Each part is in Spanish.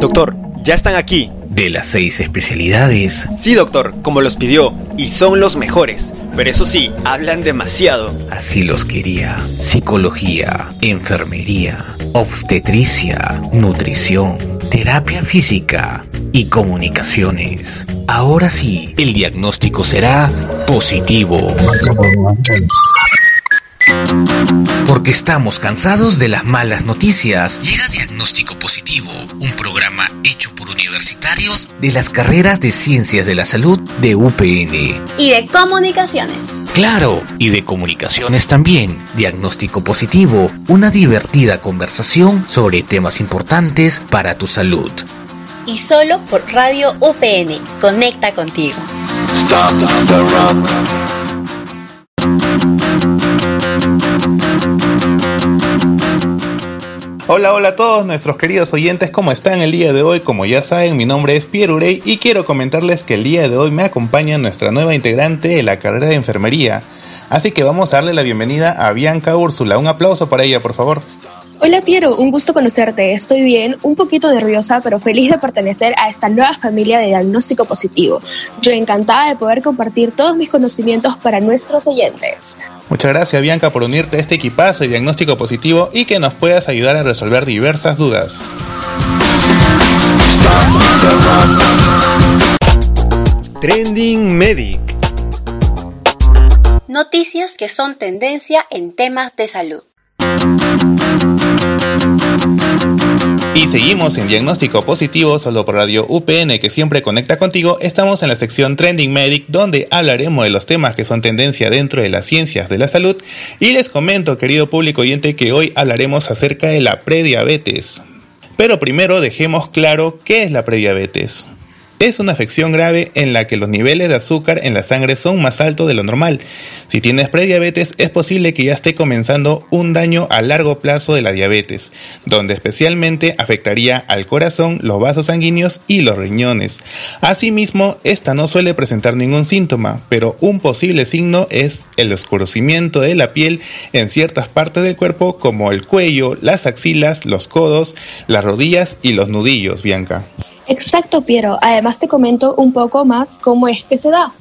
Doctor, ya están aquí. ¿De las seis especialidades? Sí, doctor, como los pidió, y son los mejores. Pero eso sí, hablan demasiado. Así los quería. Psicología, enfermería, obstetricia, nutrición, terapia física y comunicaciones. Ahora sí, el diagnóstico será positivo. Porque estamos cansados de las malas noticias. Llega Diagnóstico Positivo, un programa universitarios de las carreras de Ciencias de la Salud de UPN. Y de Comunicaciones. Claro, y de Comunicaciones también. Diagnóstico Positivo, una divertida conversación sobre temas importantes para tu salud. Y solo por Radio UPN. Conecta contigo. Hola, hola a todos nuestros queridos oyentes, ¿cómo están el día de hoy? Como ya saben, mi nombre es Pierre Urey y quiero comentarles que el día de hoy me acompaña nuestra nueva integrante de la carrera de enfermería. Así que vamos a darle la bienvenida a Bianca Úrsula. Un aplauso para ella, por favor. Hola Piero, un gusto conocerte. Estoy bien, un poquito nerviosa, pero feliz de pertenecer a esta nueva familia de diagnóstico positivo. Yo encantada de poder compartir todos mis conocimientos para nuestros oyentes. Muchas gracias Bianca por unirte a este equipazo de diagnóstico positivo y que nos puedas ayudar a resolver diversas dudas. Trending Medic. Noticias que son tendencia en temas de salud. Y seguimos en Diagnóstico Positivo, solo por Radio UPN que siempre conecta contigo. Estamos en la sección Trending Medic, donde hablaremos de los temas que son tendencia dentro de las ciencias de la salud. Y les comento, querido público oyente, que hoy hablaremos acerca de la prediabetes. Pero primero dejemos claro qué es la prediabetes. Es una afección grave en la que los niveles de azúcar en la sangre son más altos de lo normal. Si tienes prediabetes es posible que ya esté comenzando un daño a largo plazo de la diabetes, donde especialmente afectaría al corazón, los vasos sanguíneos y los riñones. Asimismo, esta no suele presentar ningún síntoma, pero un posible signo es el oscurecimiento de la piel en ciertas partes del cuerpo como el cuello, las axilas, los codos, las rodillas y los nudillos, Bianca. Exacto, Piero. Además te comento un poco más cómo es que se da.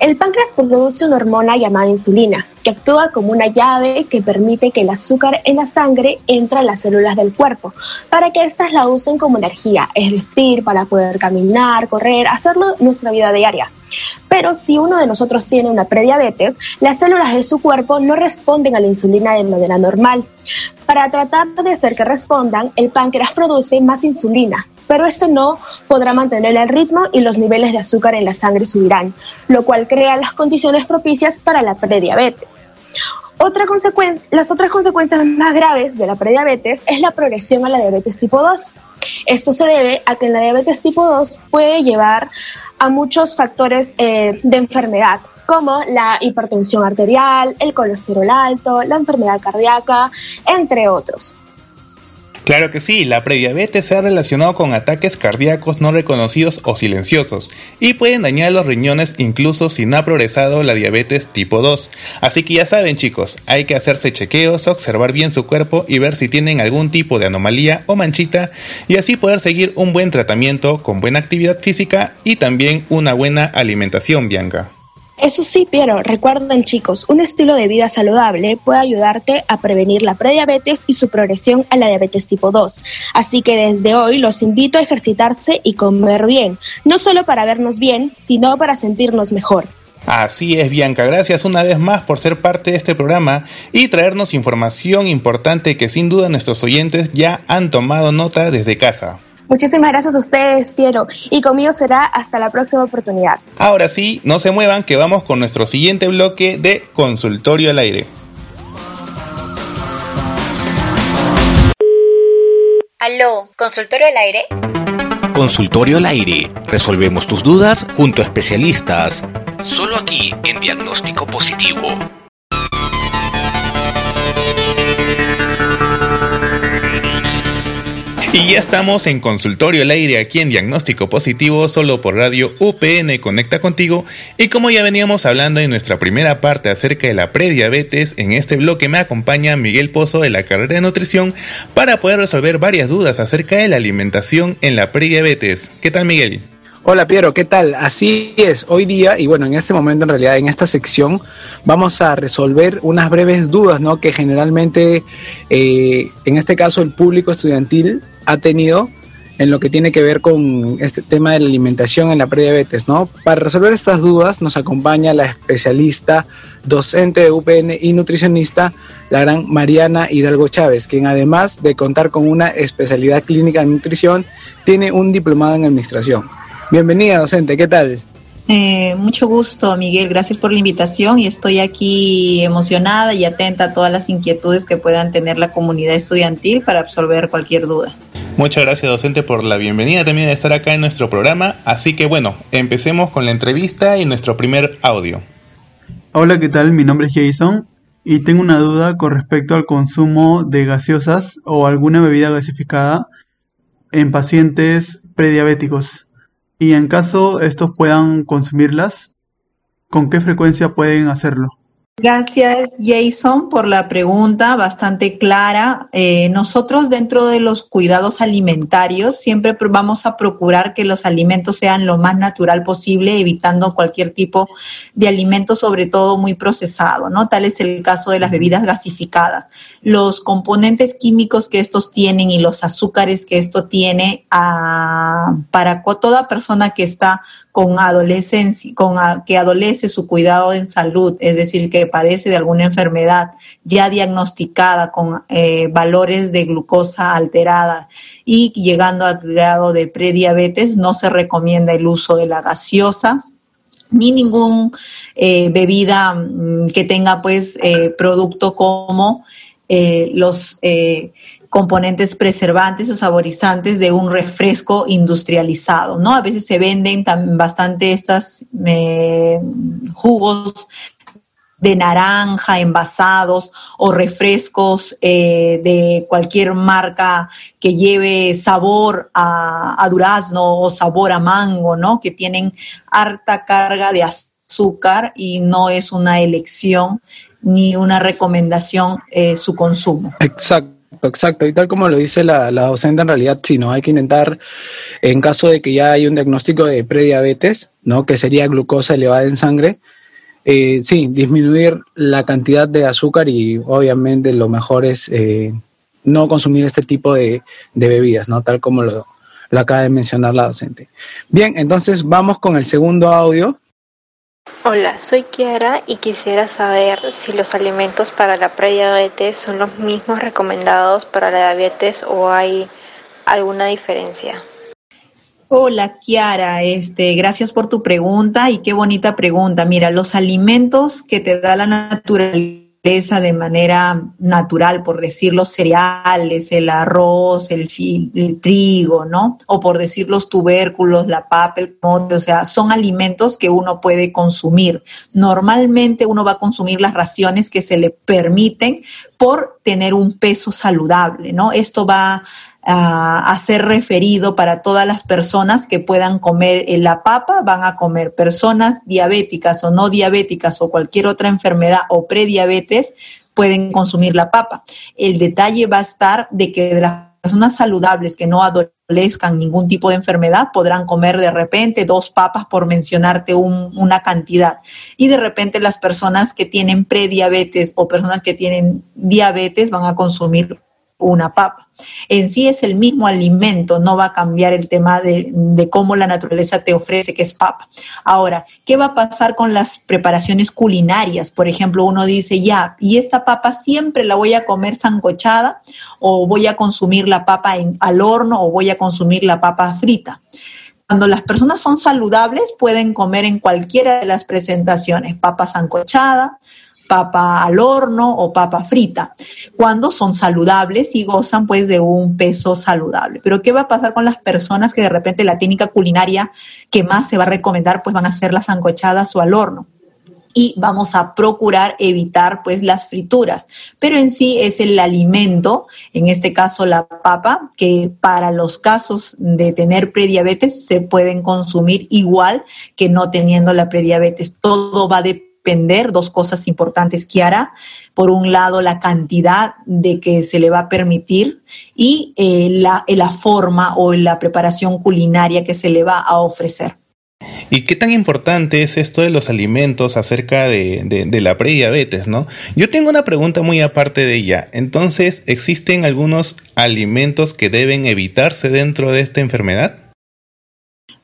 El páncreas produce una hormona llamada insulina, que actúa como una llave que permite que el azúcar en la sangre entre a las células del cuerpo, para que éstas la usen como energía, es decir, para poder caminar, correr, hacerlo nuestra vida diaria. Pero si uno de nosotros tiene una prediabetes, las células de su cuerpo no responden a la insulina de manera normal. Para tratar de hacer que respondan, el páncreas produce más insulina, pero esto no podrá mantener el ritmo y los niveles de azúcar en la sangre subirán, lo cual crea las condiciones propicias para la prediabetes. Las otras consecuencias más graves de la prediabetes es la progresión a la diabetes tipo 2. Esto se debe a que la diabetes tipo 2 puede llevar a muchos factores eh, de enfermedad, como la hipertensión arterial, el colesterol alto, la enfermedad cardíaca, entre otros. Claro que sí, la prediabetes se ha relacionado con ataques cardíacos no reconocidos o silenciosos y pueden dañar los riñones incluso si no ha progresado la diabetes tipo 2. Así que ya saben chicos, hay que hacerse chequeos, observar bien su cuerpo y ver si tienen algún tipo de anomalía o manchita y así poder seguir un buen tratamiento con buena actividad física y también una buena alimentación, Bianca. Eso sí, Piero, recuerden chicos, un estilo de vida saludable puede ayudarte a prevenir la prediabetes y su progresión a la diabetes tipo 2. Así que desde hoy los invito a ejercitarse y comer bien, no solo para vernos bien, sino para sentirnos mejor. Así es, Bianca, gracias una vez más por ser parte de este programa y traernos información importante que sin duda nuestros oyentes ya han tomado nota desde casa. Muchísimas gracias a ustedes, Piero. Y conmigo será hasta la próxima oportunidad. Ahora sí, no se muevan, que vamos con nuestro siguiente bloque de Consultorio al Aire. Aló, ¿Consultorio al Aire? Consultorio al Aire. Resolvemos tus dudas junto a especialistas. Solo aquí en Diagnóstico Positivo. Y ya estamos en consultorio al aire aquí en Diagnóstico Positivo, solo por radio UPN Conecta Contigo. Y como ya veníamos hablando en nuestra primera parte acerca de la prediabetes, en este bloque me acompaña Miguel Pozo de la carrera de nutrición para poder resolver varias dudas acerca de la alimentación en la prediabetes. ¿Qué tal, Miguel? Hola Piero, ¿qué tal? Así es, hoy día y bueno, en este momento en realidad en esta sección vamos a resolver unas breves dudas, ¿no? Que generalmente, eh, en este caso el público estudiantil ha tenido en lo que tiene que ver con este tema de la alimentación en la prediabetes, ¿no? Para resolver estas dudas nos acompaña la especialista, docente de UPN y nutricionista, la gran Mariana Hidalgo Chávez, quien además de contar con una especialidad clínica en nutrición, tiene un diplomado en administración. Bienvenida, docente, ¿qué tal? Eh, mucho gusto, Miguel. Gracias por la invitación y estoy aquí emocionada y atenta a todas las inquietudes que puedan tener la comunidad estudiantil para absorber cualquier duda. Muchas gracias, docente, por la bienvenida también de estar acá en nuestro programa. Así que bueno, empecemos con la entrevista y nuestro primer audio. Hola, ¿qué tal? Mi nombre es Jason y tengo una duda con respecto al consumo de gaseosas o alguna bebida gasificada en pacientes prediabéticos. Y en caso estos puedan consumirlas, ¿con qué frecuencia pueden hacerlo? Gracias, Jason, por la pregunta bastante clara. Eh, nosotros dentro de los cuidados alimentarios siempre vamos a procurar que los alimentos sean lo más natural posible, evitando cualquier tipo de alimento, sobre todo muy procesado, ¿no? Tal es el caso de las bebidas gasificadas. Los componentes químicos que estos tienen y los azúcares que esto tiene ah, para toda persona que está con adolescencia, con que adolece su cuidado en salud, es decir, que padece de alguna enfermedad ya diagnosticada con eh, valores de glucosa alterada y llegando al grado de prediabetes, no se recomienda el uso de la gaseosa ni ningún eh, bebida mm, que tenga pues eh, producto como los componentes preservantes o saborizantes de un refresco industrializado, ¿no? A veces se venden bastante estos eh, jugos de naranja envasados o refrescos eh, de cualquier marca que lleve sabor a, a, durazno o sabor a mango, ¿no? Que tienen harta carga de azúcar y no es una elección ni una recomendación eh, su consumo. Exacto. Exacto, y tal como lo dice la, docente, en realidad sí, ¿no? Hay que intentar, en caso de que ya hay un diagnóstico de prediabetes, ¿no? Que sería glucosa elevada en sangre, eh, sí, disminuir la cantidad de azúcar y obviamente lo mejor es eh, no consumir este tipo de, de, bebidas, ¿no? Tal como lo, lo acaba de mencionar la docente. Bien, entonces vamos con el segundo audio Hola, soy Kiara y quisiera saber si los alimentos para la prediabetes son los mismos recomendados para la diabetes o hay alguna diferencia. Hola Kiara, este, gracias por tu pregunta y qué bonita pregunta. Mira, los alimentos que te da la naturaleza de manera natural, por decir los cereales, el arroz, el, trigo, ¿no? O por decir los tubérculos, la papa, el mote, o sea, son alimentos que uno puede consumir. Normalmente uno va a consumir las raciones que se le permiten por tener un peso saludable, ¿no? Esto va a, ser referido para todas las personas que puedan comer la papa, van a comer personas diabéticas o no diabéticas o cualquier otra enfermedad o prediabetes pueden consumir la papa. El detalle va a estar de que de las personas saludables que no adolezcan ningún tipo de enfermedad podrán comer de repente dos papas por mencionarte una cantidad. Y de repente las personas que tienen prediabetes o personas que tienen diabetes van a consumir una papa. En sí es el mismo alimento, no va a cambiar el tema de, cómo la naturaleza te ofrece que es papa. Ahora, ¿qué va a pasar con las preparaciones culinarias? Por ejemplo, uno dice, ya, ¿y esta papa siempre la voy a comer sancochada o voy a consumir la papa en, al horno o voy a consumir la papa frita? Cuando las personas son saludables pueden comer en cualquiera de las presentaciones, papa sancochada, papa al horno o papa frita, cuando son saludables y gozan pues de un peso saludable. Pero ¿qué va a pasar con las personas que de repente la técnica culinaria que más se va a recomendar pues van a ser las ancochadas o al horno? y vamos a procurar evitar pues las frituras. Pero en sí es el alimento, en este caso la papa, que para los casos de tener prediabetes se pueden consumir igual que no teniendo la prediabetes. Todo va a depender, dos cosas importantes, hará. Por un lado, la cantidad de que se le va a permitir y eh, la, la forma o la preparación culinaria que se le va a ofrecer. ¿Y qué tan importante es esto de los alimentos acerca de, de, la prediabetes, no? Yo tengo una pregunta muy aparte de ella. Entonces, ¿existen algunos alimentos que deben evitarse dentro de esta enfermedad?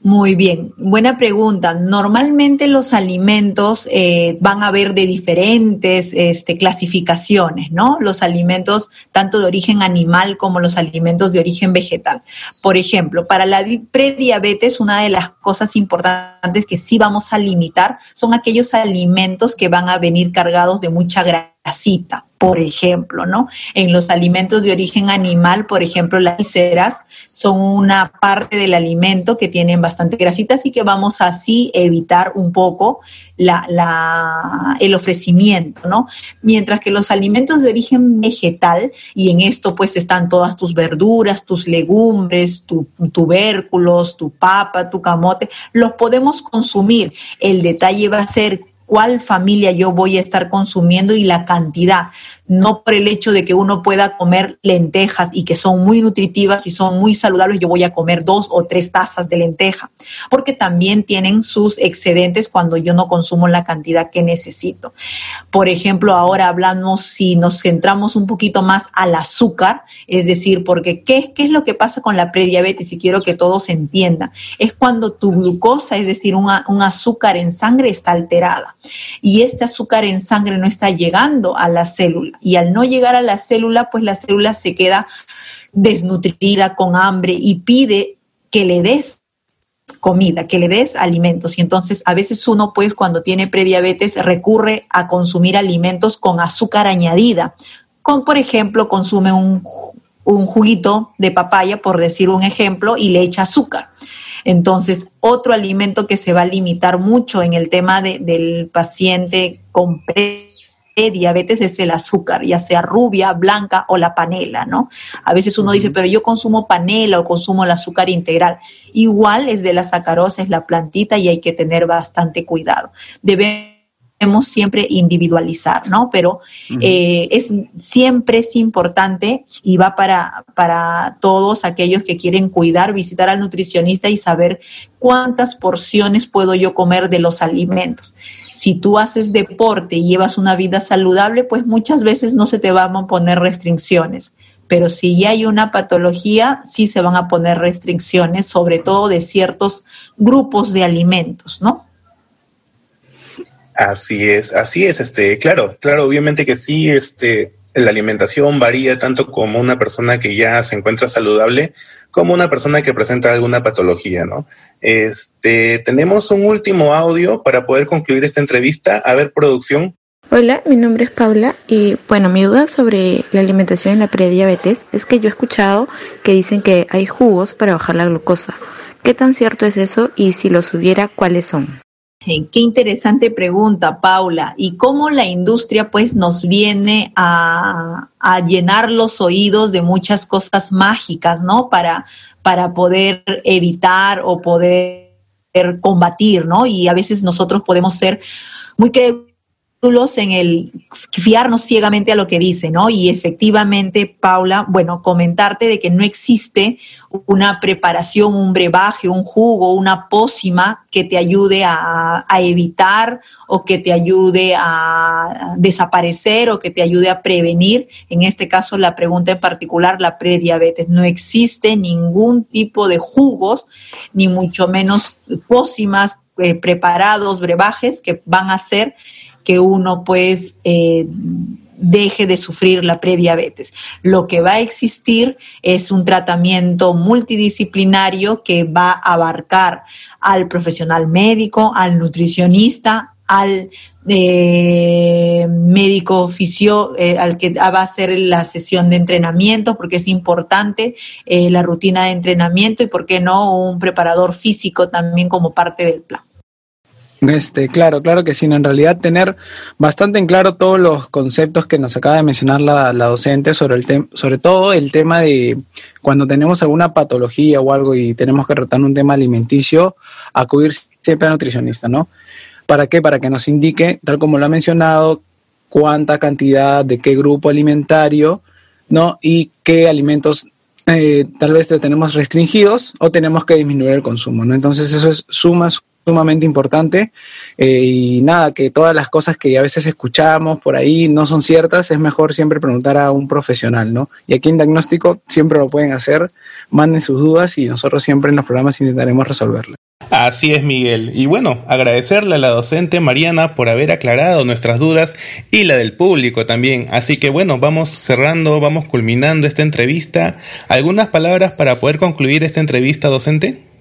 Muy bien, buena pregunta. Normalmente los alimentos eh, van a haber de diferentes este, clasificaciones, ¿no? Los alimentos tanto de origen animal como los alimentos de origen vegetal. Por ejemplo, para la prediabetes, una de las cosas importantes que sí vamos a limitar son aquellos alimentos que van a venir cargados de mucha grasita por ejemplo, ¿no? En los alimentos de origen animal, por ejemplo, las vísceras son una parte del alimento que tienen bastante grasita, así que vamos así evitar un poco la, el ofrecimiento, ¿no? Mientras que los alimentos de origen vegetal, y en esto pues están todas tus verduras, tus legumbres, tus tubérculos, tu papa, tu camote, los podemos consumir. El detalle va a ser cuál familia yo voy a estar consumiendo y la cantidad, no por el hecho de que uno pueda comer lentejas y que son muy nutritivas y son muy saludables, yo voy a comer dos o tres tazas de lenteja, porque también tienen sus excedentes cuando yo no consumo la cantidad que necesito. Por ejemplo, ahora hablamos, si nos centramos un poquito más al azúcar, es decir, porque ¿qué, qué es lo que pasa con la prediabetes? Y quiero que todos entiendan, es cuando tu glucosa, es decir, un azúcar en sangre está alterada y este azúcar en sangre no está llegando a la célula y al no llegar a la célula, pues la célula se queda desnutrida, con hambre y pide que le des comida, que le des alimentos. Y entonces a veces uno, pues cuando tiene prediabetes, recurre a consumir alimentos con azúcar añadida. Con, por ejemplo, consume un, un juguito de papaya, por decir un ejemplo, y le echa azúcar. Entonces, otro alimento que se va a limitar mucho en el tema del paciente con diabetes es el azúcar, ya sea rubia, blanca o la panela, ¿no? A veces uno dice, pero yo consumo panela o consumo el azúcar integral. Igual es de la sacarosa, es la plantita y hay que tener bastante cuidado. Debemos siempre individualizar, ¿no? Pero eh, es siempre es importante y va para, para todos aquellos que quieren cuidar, visitar al nutricionista y saber cuántas porciones puedo yo comer de los alimentos. Si tú haces deporte y llevas una vida saludable, pues muchas veces no se te van a poner restricciones pero si ya hay una patología, sí se van a poner restricciones, sobre todo de ciertos grupos de alimentos, ¿no? Así es, así es, este, claro, claro, obviamente que sí, este, la alimentación varía tanto como una persona que ya se encuentra saludable como una persona que presenta alguna patología, ¿no? Este, tenemos un último audio para poder concluir esta entrevista. A ver, producción. Hola, mi nombre es Paula y bueno, mi duda sobre la alimentación en la prediabetes es que yo he escuchado que dicen que hay jugos para bajar la glucosa. ¿Qué tan cierto es eso y si los hubiera, cuáles son? Qué interesante pregunta, Paula. Y cómo la industria pues nos viene a, llenar los oídos de muchas cosas mágicas, ¿no? Para, para poder evitar o poder combatir, ¿no? Y a veces nosotros podemos ser muy en el fiarnos ciegamente a lo que dice, ¿no? Y efectivamente, Paula, bueno, comentarte de que no existe una preparación, un brebaje, un jugo, una pócima que te ayude a, evitar o que te ayude a desaparecer o que te ayude a prevenir, en este caso la pregunta en particular, la prediabetes. No existe ningún tipo de jugos, ni mucho menos pócimas eh, preparados, brebajes que van a ser que uno pues eh, deje de sufrir la prediabetes. Lo que va a existir es un tratamiento multidisciplinario que va a abarcar al profesional médico, al nutricionista, al eh, médico oficio, eh, al que va a hacer la sesión de entrenamiento, porque es importante la rutina de entrenamiento y, ¿por qué no, un preparador físico también como parte del plan. Este, claro, claro que sí. En realidad tener bastante en claro todos los conceptos que nos acaba de mencionar la, docente sobre el sobre todo el tema de cuando tenemos alguna patología o algo y tenemos que tratar un tema alimenticio, acudir siempre al nutricionista, ¿no? ¿Para qué? Para que nos indique, tal como lo ha mencionado, cuánta cantidad de qué grupo alimentario, ¿no? Y qué alimentos eh, tal vez tenemos restringidos o tenemos que disminuir el consumo, ¿no? Entonces eso es suma, sumamente importante eh, y nada, que todas las cosas que a veces escuchamos por ahí no son ciertas, es mejor siempre preguntar a un profesional, ¿no? Y aquí en diagnóstico siempre lo pueden hacer, manden sus dudas y nosotros siempre en los programas intentaremos resolverlas. Así es, Miguel. Y bueno, agradecerle a la docente Mariana por haber aclarado nuestras dudas y la del público también. Así que bueno, vamos cerrando, vamos culminando esta entrevista. ¿Algunas palabras para poder concluir esta entrevista, docente?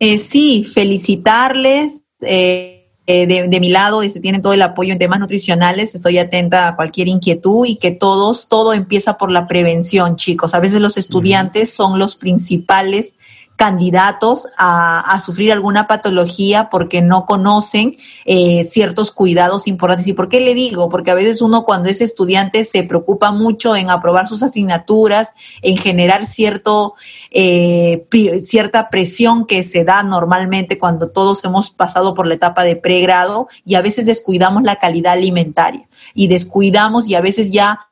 Eh, sí, felicitarles. Eh, eh, de, mi lado, este, tienen todo el apoyo en temas nutricionales. Estoy atenta a cualquier inquietud y que todos, todo empieza por la prevención, chicos. A veces los estudiantes son los principales candidatos a, sufrir alguna patología porque no conocen eh, ciertos cuidados importantes. ¿Y por qué le digo? Porque a veces uno cuando es estudiante se preocupa mucho en aprobar sus asignaturas, en generar cierto, eh, cierta presión que se da normalmente cuando todos hemos pasado por la etapa de pregrado y a veces descuidamos la calidad alimentaria y descuidamos y a veces ya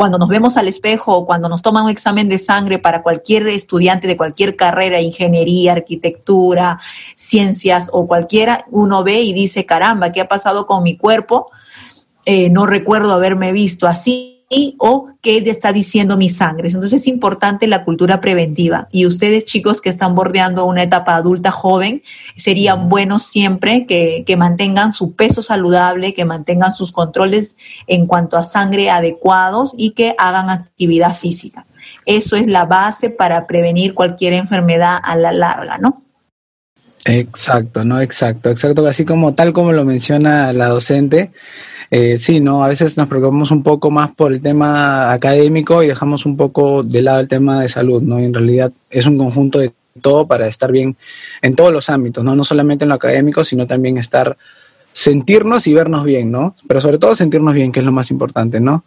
cuando nos vemos al espejo o cuando nos toman un examen de sangre para cualquier estudiante de cualquier carrera, ingeniería, arquitectura, ciencias o cualquiera, uno ve y dice, caramba, ¿qué ha pasado con mi cuerpo? Eh, no recuerdo haberme visto así y o qué está diciendo mi sangre. Entonces es importante la cultura preventiva. Y ustedes chicos que están bordeando una etapa adulta joven, sería bueno siempre que, que mantengan su peso saludable, que mantengan sus controles en cuanto a sangre adecuados y que hagan actividad física. Eso es la base para prevenir cualquier enfermedad a la larga, ¿no? Exacto, no, exacto, exacto, así como tal como lo menciona la docente, eh, sí, ¿no? A veces nos preocupamos un poco más por el tema académico y dejamos un poco de lado el tema de salud, ¿no? Y en realidad es un conjunto de todo para estar bien en todos los ámbitos, ¿no? No solamente en lo académico, sino también estar, sentirnos y vernos bien, ¿no? Pero sobre todo sentirnos bien, que es lo más importante, ¿no?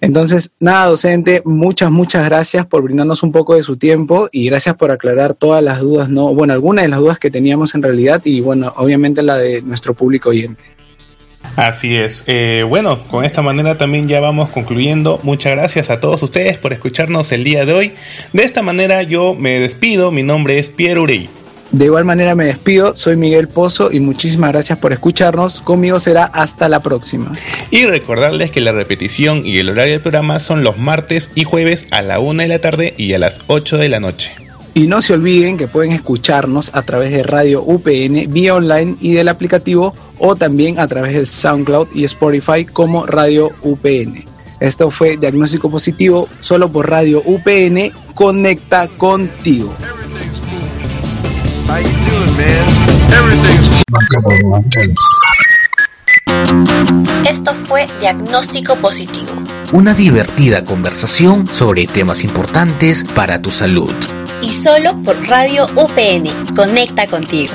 Entonces, nada, docente, muchas, muchas gracias por brindarnos un poco de su tiempo y gracias por aclarar todas las dudas, ¿no? Bueno, algunas de las dudas que teníamos en realidad y, bueno, obviamente la de nuestro público oyente. Así es. Eh, bueno, con esta manera también ya vamos concluyendo. Muchas gracias a todos ustedes por escucharnos el día de hoy. De esta manera yo me despido. Mi nombre es Pierre Urey. De igual manera me despido, soy Miguel Pozo y muchísimas gracias por escucharnos. Conmigo será hasta la próxima. Y recordarles que la repetición y el horario del programa son los martes y jueves a la 1 de la tarde y a las 8 de la noche. Y no se olviden que pueden escucharnos a través de Radio UPN vía online y del aplicativo o también a través de SoundCloud y Spotify como Radio UPN. Esto fue Diagnóstico Positivo solo por Radio UPN. Conecta contigo. Esto fue Diagnóstico Positivo. Una divertida conversación sobre temas importantes para tu salud. Y solo por Radio UPN. Conecta contigo.